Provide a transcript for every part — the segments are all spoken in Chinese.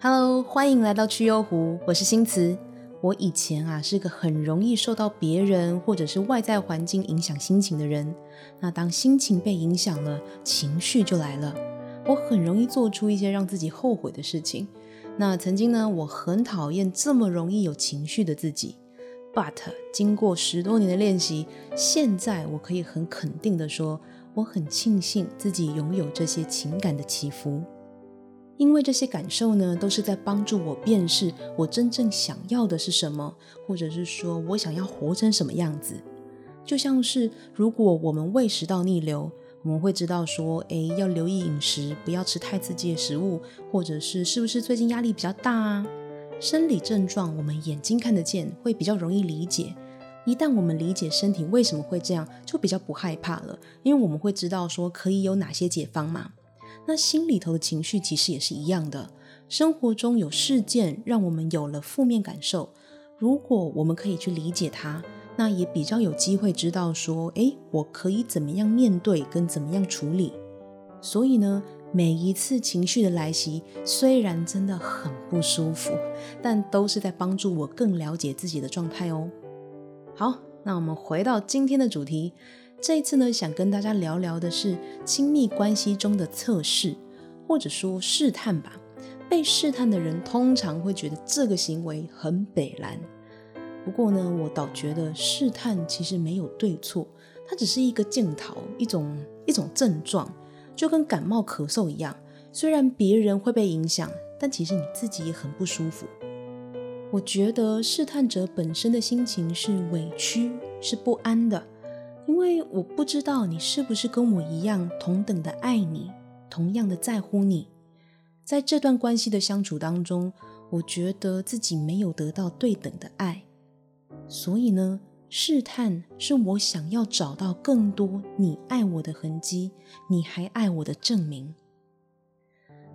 Hello，欢迎来到趣幽湖，我是新慈。我以前啊是个很容易受到别人或者是外在环境影响心情的人。那当心情被影响了，情绪就来了。我很容易做出一些让自己后悔的事情。那曾经呢，我很讨厌这么容易有情绪的自己。But 经过十多年的练习，现在我可以很肯定的说，我很庆幸自己拥有这些情感的起伏。因为这些感受呢，都是在帮助我辨识我真正想要的是什么，或者是说我想要活成什么样子。就像是如果我们胃食道逆流，我们会知道说，哎，要留意饮食，不要吃太刺激的食物，或者是是不是最近压力比较大啊？生理症状我们眼睛看得见，会比较容易理解。一旦我们理解身体为什么会这样，就比较不害怕了，因为我们会知道说可以有哪些解方嘛。那心里头的情绪其实也是一样的，生活中有事件让我们有了负面感受，如果我们可以去理解它，那也比较有机会知道说，诶，我可以怎么样面对跟怎么样处理。所以呢，每一次情绪的来袭，虽然真的很不舒服，但都是在帮助我更了解自己的状态哦。好，那我们回到今天的主题。这一次呢，想跟大家聊聊的是亲密关系中的测试，或者说试探吧。被试探的人通常会觉得这个行为很北烂。不过呢，我倒觉得试探其实没有对错，它只是一个镜头，一种一种症状，就跟感冒咳嗽一样。虽然别人会被影响，但其实你自己也很不舒服。我觉得试探者本身的心情是委屈，是不安的。因为我不知道你是不是跟我一样同等的爱你，同样的在乎你。在这段关系的相处当中，我觉得自己没有得到对等的爱，所以呢，试探是我想要找到更多你爱我的痕迹，你还爱我的证明。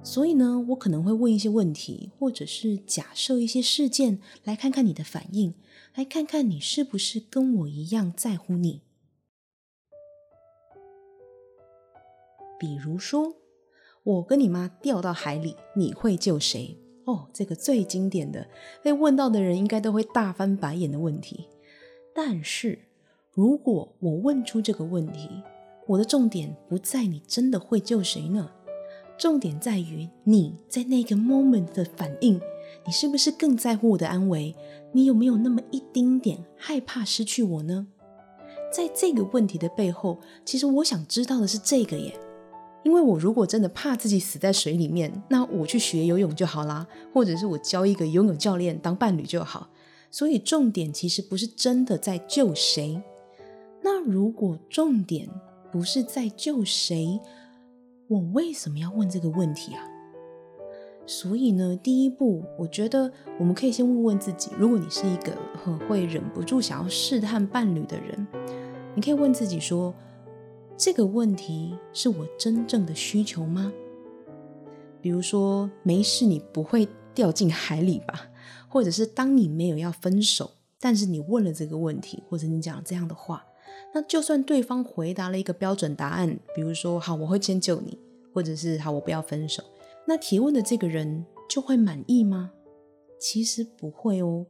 所以呢，我可能会问一些问题，或者是假设一些事件，来看看你的反应，来看看你是不是跟我一样在乎你。比如说，我跟你妈掉到海里，你会救谁？哦，这个最经典的，被问到的人应该都会大翻白眼的问题。但是，如果我问出这个问题，我的重点不在你真的会救谁呢？重点在于你在那个 moment 的反应，你是不是更在乎我的安危？你有没有那么一丁点害怕失去我呢？在这个问题的背后，其实我想知道的是这个耶。因为我如果真的怕自己死在水里面，那我去学游泳就好啦，或者是我交一个游泳教练当伴侣就好。所以重点其实不是真的在救谁。那如果重点不是在救谁，我为什么要问这个问题啊？所以呢，第一步，我觉得我们可以先问问自己：如果你是一个很会忍不住想要试探伴侣的人，你可以问自己说。这个问题是我真正的需求吗？比如说，没事，你不会掉进海里吧？或者是当你没有要分手，但是你问了这个问题，或者你讲这样的话，那就算对方回答了一个标准答案，比如说“好，我会先救你”，或者是“好，我不要分手”，那提问的这个人就会满意吗？其实不会哦，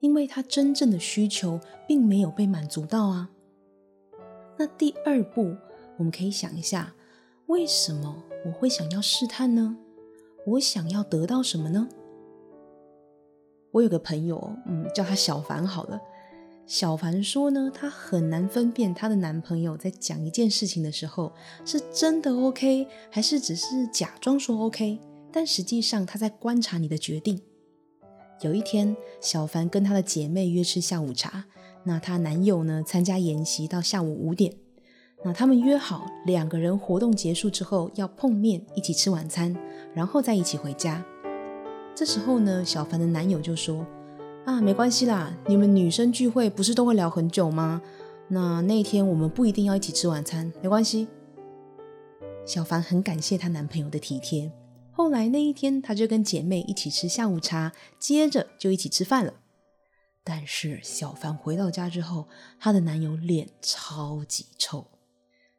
因为他真正的需求并没有被满足到啊。那第二步。我们可以想一下，为什么我会想要试探呢？我想要得到什么呢？我有个朋友，嗯，叫他小凡好了。小凡说呢，她很难分辨她的男朋友在讲一件事情的时候，是真的 OK，还是只是假装说 OK，但实际上他在观察你的决定。有一天，小凡跟她的姐妹约吃下午茶，那她男友呢，参加研习到下午五点。那他们约好两个人活动结束之后要碰面，一起吃晚餐，然后再一起回家。这时候呢，小凡的男友就说：“啊，没关系啦，你们女生聚会不是都会聊很久吗？那那一天我们不一定要一起吃晚餐，没关系。”小凡很感谢她男朋友的体贴。后来那一天，她就跟姐妹一起吃下午茶，接着就一起吃饭了。但是小凡回到家之后，她的男友脸超级臭。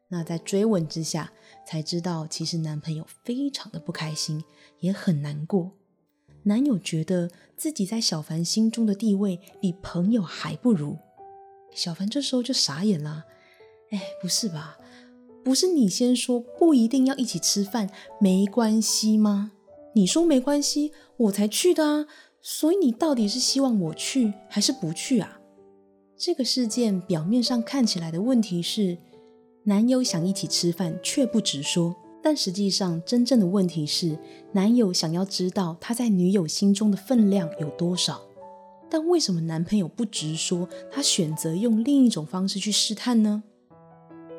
那在追问之下，才知道其实男朋友非常的不开心，也很难过。男友觉得自己在小凡心中的地位比朋友还不如。小凡这时候就傻眼了，哎，不是吧？不是你先说不一定要一起吃饭，没关系吗？你说没关系，我才去的啊。所以你到底是希望我去还是不去啊？这个事件表面上看起来的问题是，男友想一起吃饭却不直说，但实际上真正的问题是，男友想要知道他在女友心中的分量有多少。但为什么男朋友不直说，他选择用另一种方式去试探呢？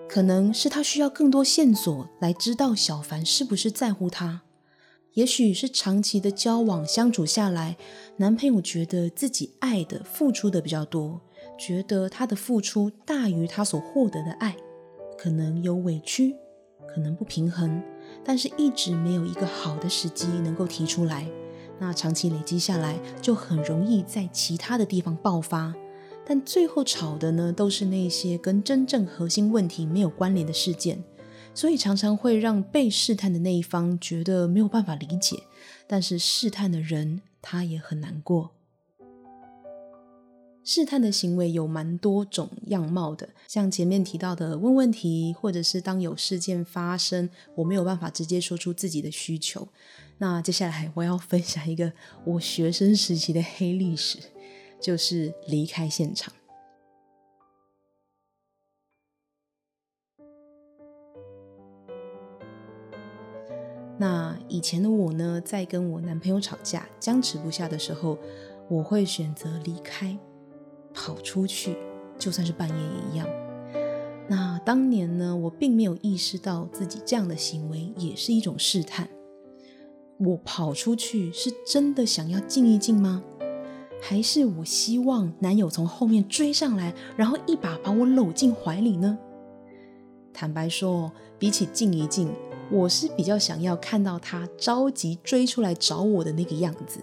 可能是他需要更多线索来知道小凡是不是在乎他。也许是长期的交往相处下来，男朋友觉得自己爱的、付出的比较多，觉得他的付出大于他所获得的爱，可能有委屈，可能不平衡，但是一直没有一个好的时机能够提出来。那长期累积下来，就很容易在其他的地方爆发，但最后吵的呢，都是那些跟真正核心问题没有关联的事件。所以常常会让被试探的那一方觉得没有办法理解，但是试探的人他也很难过。试探的行为有蛮多种样貌的，像前面提到的问问题，或者是当有事件发生，我没有办法直接说出自己的需求。那接下来我要分享一个我学生时期的黑历史，就是离开现场。那以前的我呢，在跟我男朋友吵架、僵持不下的时候，我会选择离开，跑出去，就算是半夜也一样。那当年呢，我并没有意识到自己这样的行为也是一种试探。我跑出去是真的想要静一静吗？还是我希望男友从后面追上来，然后一把把我搂进怀里呢？坦白说，比起静一静。我是比较想要看到他着急追出来找我的那个样子，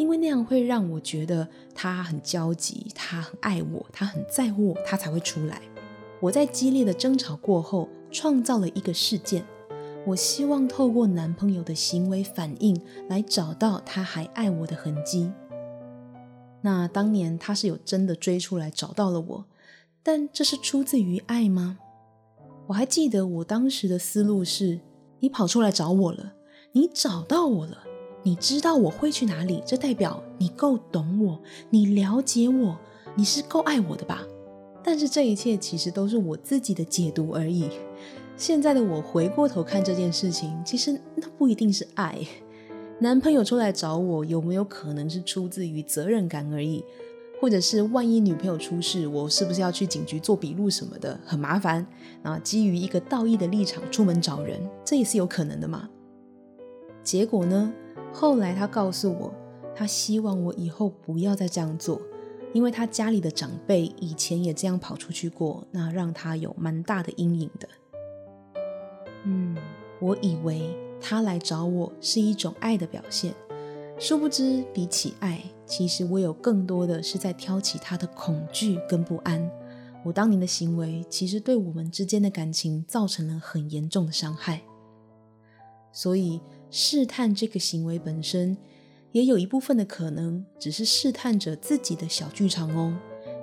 因为那样会让我觉得他很焦急，他很爱我，他很在乎我，他才会出来。我在激烈的争吵过后，创造了一个事件，我希望透过男朋友的行为反应来找到他还爱我的痕迹。那当年他是有真的追出来找到了我，但这是出自于爱吗？我还记得我当时的思路是：你跑出来找我了，你找到我了，你知道我会去哪里，这代表你够懂我，你了解我，你是够爱我的吧？但是这一切其实都是我自己的解读而已。现在的我回过头看这件事情，其实那不一定是爱。男朋友出来找我，有没有可能是出自于责任感而已？或者是万一女朋友出事，我是不是要去警局做笔录什么的，很麻烦。啊，基于一个道义的立场出门找人，这也是有可能的嘛。结果呢，后来他告诉我，他希望我以后不要再这样做，因为他家里的长辈以前也这样跑出去过，那让他有蛮大的阴影的。嗯，我以为他来找我是一种爱的表现。殊不知，比起爱，其实我有更多的是在挑起他的恐惧跟不安。我当年的行为，其实对我们之间的感情造成了很严重的伤害。所以，试探这个行为本身，也有一部分的可能，只是试探着自己的小剧场哦。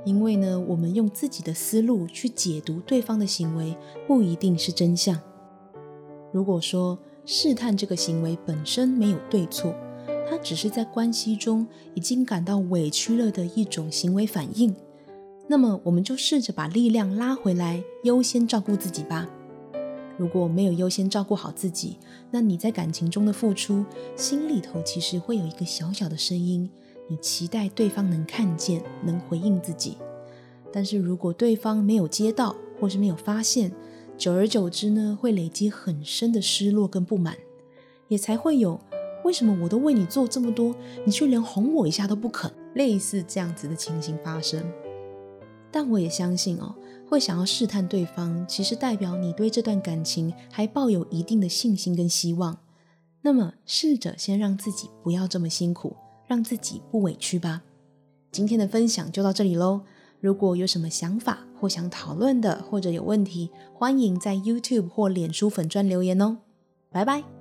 因为呢，我们用自己的思路去解读对方的行为，不一定是真相。如果说试探这个行为本身没有对错，它只是在关系中已经感到委屈了的一种行为反应，那么我们就试着把力量拉回来，优先照顾自己吧。如果没有优先照顾好自己，那你在感情中的付出，心里头其实会有一个小小的声音，你期待对方能看见，能回应自己。但是如果对方没有接到，或是没有发现，久而久之呢，会累积很深的失落跟不满，也才会有。为什么我都为你做这么多，你却连哄我一下都不肯？类似这样子的情形发生，但我也相信哦，会想要试探对方，其实代表你对这段感情还抱有一定的信心跟希望。那么，试着先让自己不要这么辛苦，让自己不委屈吧。今天的分享就到这里喽。如果有什么想法或想讨论的，或者有问题，欢迎在 YouTube 或脸书粉专留言哦。拜拜。